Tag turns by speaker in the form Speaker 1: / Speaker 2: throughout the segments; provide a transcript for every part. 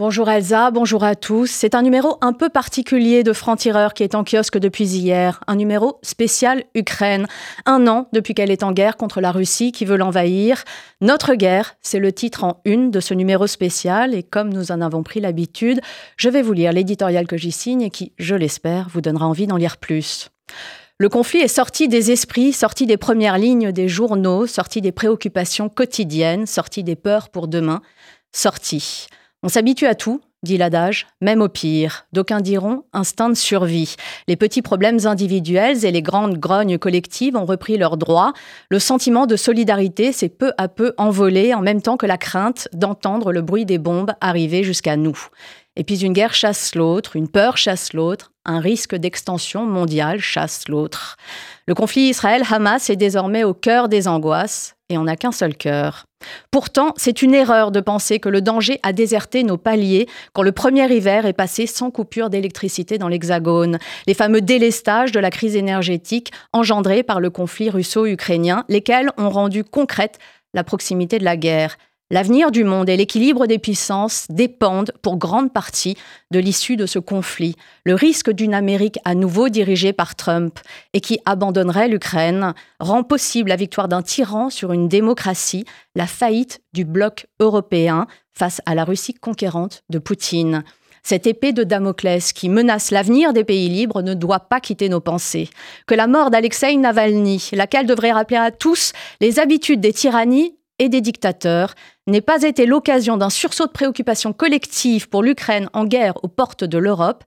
Speaker 1: Bonjour Elsa, bonjour à tous. C'est un numéro un peu particulier de Franc-Tireur qui est en kiosque depuis hier. Un numéro spécial Ukraine. Un an depuis qu'elle est en guerre contre la Russie qui veut l'envahir. Notre guerre, c'est le titre en une de ce numéro spécial. Et comme nous en avons pris l'habitude, je vais vous lire l'éditorial que j'y signe et qui, je l'espère, vous donnera envie d'en lire plus. Le conflit est sorti des esprits, sorti des premières lignes des journaux, sorti des préoccupations quotidiennes, sorti des peurs pour demain, sorti. On s'habitue à tout, dit l'adage, même au pire. D'aucuns diront instinct de survie. Les petits problèmes individuels et les grandes grognes collectives ont repris leurs droits. Le sentiment de solidarité s'est peu à peu envolé en même temps que la crainte d'entendre le bruit des bombes arriver jusqu'à nous. Et puis une guerre chasse l'autre, une peur chasse l'autre, un risque d'extension mondiale chasse l'autre. Le conflit Israël-Hamas est désormais au cœur des angoisses et on n'a qu'un seul cœur. Pourtant, c'est une erreur de penser que le danger a déserté nos paliers quand le premier hiver est passé sans coupure d'électricité dans l'Hexagone. Les fameux délestages de la crise énergétique engendrés par le conflit russo-ukrainien, lesquels ont rendu concrète la proximité de la guerre. L'avenir du monde et l'équilibre des puissances dépendent pour grande partie de l'issue de ce conflit. Le risque d'une Amérique à nouveau dirigée par Trump et qui abandonnerait l'Ukraine rend possible la victoire d'un tyran sur une démocratie, la faillite du bloc européen face à la Russie conquérante de Poutine. Cette épée de Damoclès qui menace l'avenir des pays libres ne doit pas quitter nos pensées. Que la mort d'Alexei Navalny, laquelle devrait rappeler à tous les habitudes des tyrannies et des dictateurs n'ait pas été l'occasion d'un sursaut de préoccupation collective pour l'Ukraine en guerre aux portes de l'Europe,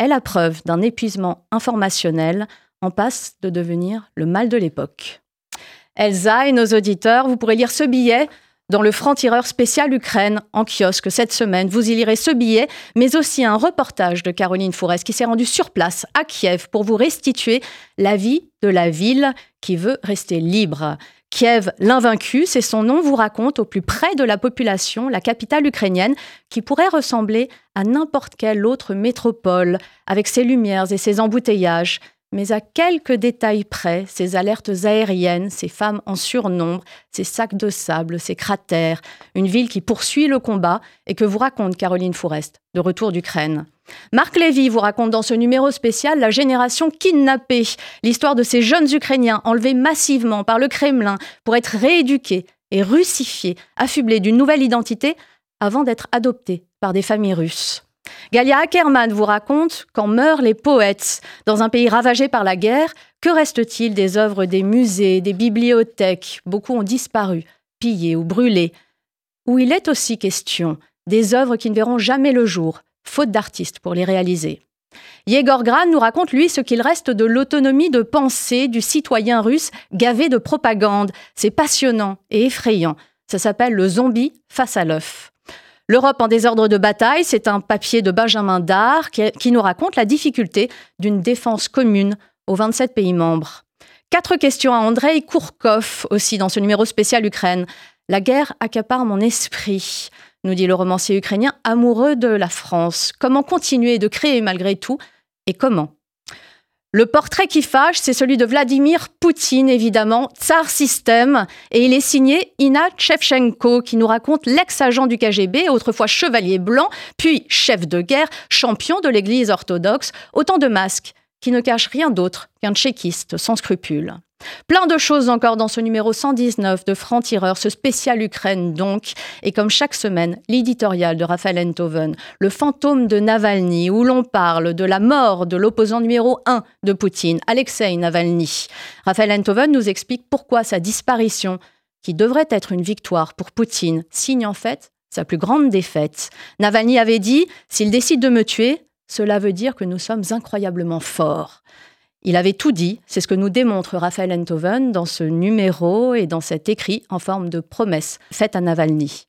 Speaker 1: est la preuve d'un épuisement informationnel en passe de devenir le mal de l'époque. Elsa et nos auditeurs, vous pourrez lire ce billet dans le franc-tireur spécial Ukraine en kiosque cette semaine. Vous y lirez ce billet, mais aussi un reportage de Caroline Forest qui s'est rendue sur place à Kiev pour vous restituer la vie de la ville qui veut rester libre. Kiev, l'invaincu, c'est son nom, vous raconte au plus près de la population la capitale ukrainienne qui pourrait ressembler à n'importe quelle autre métropole, avec ses lumières et ses embouteillages, mais à quelques détails près, ces alertes aériennes, ces femmes en surnombre, ces sacs de sable, ces cratères, une ville qui poursuit le combat et que vous raconte Caroline Fourest, de retour d'Ukraine. Marc Lévy vous raconte dans ce numéro spécial la génération kidnappée, l'histoire de ces jeunes Ukrainiens enlevés massivement par le Kremlin pour être rééduqués et russifiés, affublés d'une nouvelle identité avant d'être adoptés par des familles russes. Galia Ackerman vous raconte quand meurent les poètes dans un pays ravagé par la guerre, que reste-t-il des œuvres des musées, des bibliothèques? Beaucoup ont disparu, pillées ou brûlées. Où il est aussi question des œuvres qui ne verront jamais le jour, faute d'artistes pour les réaliser. Yegor Gran nous raconte, lui, ce qu'il reste de l'autonomie de pensée du citoyen russe gavé de propagande. C'est passionnant et effrayant. Ça s'appelle Le zombie face à l'œuf. L'Europe en désordre de bataille, c'est un papier de Benjamin Dard qui, nous raconte la difficulté d'une défense commune aux 27 pays membres. Quatre questions à Andrei Kourkov aussi dans ce numéro spécial Ukraine. La guerre accapare mon esprit nous dit le romancier ukrainien, amoureux de la France. Comment continuer de créer malgré tout et comment le portrait qui fâche, c'est celui de Vladimir Poutine, évidemment, tsar système, et il est signé Ina Shevchenko, qui nous raconte l'ex-agent du KGB, autrefois chevalier blanc, puis chef de guerre, champion de l'Église orthodoxe, autant de masques qui ne cachent rien d'autre qu'un tchéquiste sans scrupules. Plein de choses encore dans ce numéro 119 de Franc-Tireur, ce spécial Ukraine donc, et comme chaque semaine, l'éditorial de Raphaël Enthoven, le fantôme de Navalny, où l'on parle de la mort de l'opposant numéro 1 de Poutine, Alexei Navalny. Raphaël Enthoven nous explique pourquoi sa disparition, qui devrait être une victoire pour Poutine, signe en fait sa plus grande défaite. Navalny avait dit S'il décide de me tuer, cela veut dire que nous sommes incroyablement forts. Il avait tout dit, c'est ce que nous démontre Raphaël Enthoven dans ce numéro et dans cet écrit en forme de promesse faite à Navalny.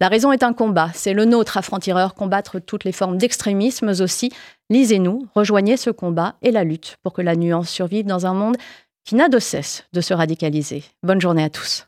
Speaker 1: La raison est un combat, c'est le nôtre à Franc-Tireur, combattre toutes les formes d'extrémisme aussi. Lisez-nous, rejoignez ce combat et la lutte pour que la nuance survive dans un monde qui n'a de cesse de se radicaliser. Bonne journée à tous.